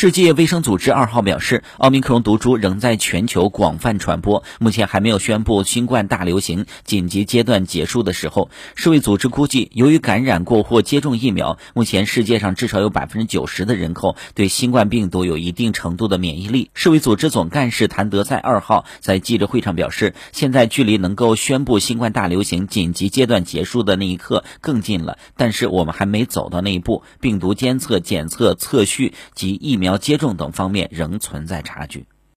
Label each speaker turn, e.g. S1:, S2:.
S1: 世界卫生组织二号表示，奥密克戎毒株仍在全球广泛传播，目前还没有宣布新冠大流行紧急阶段结束的时候。世卫组织估计，由于感染过或接种疫苗，目前世界上至少有百分之九十的人口对新冠病毒有一定程度的免疫力。世卫组织总干事谭德赛二号在记者会上表示，现在距离能够宣布新冠大流行紧急阶段结束的那一刻更近了，但是我们还没走到那一步，病毒监测、检测、测序及疫苗接种等方面仍存在差距。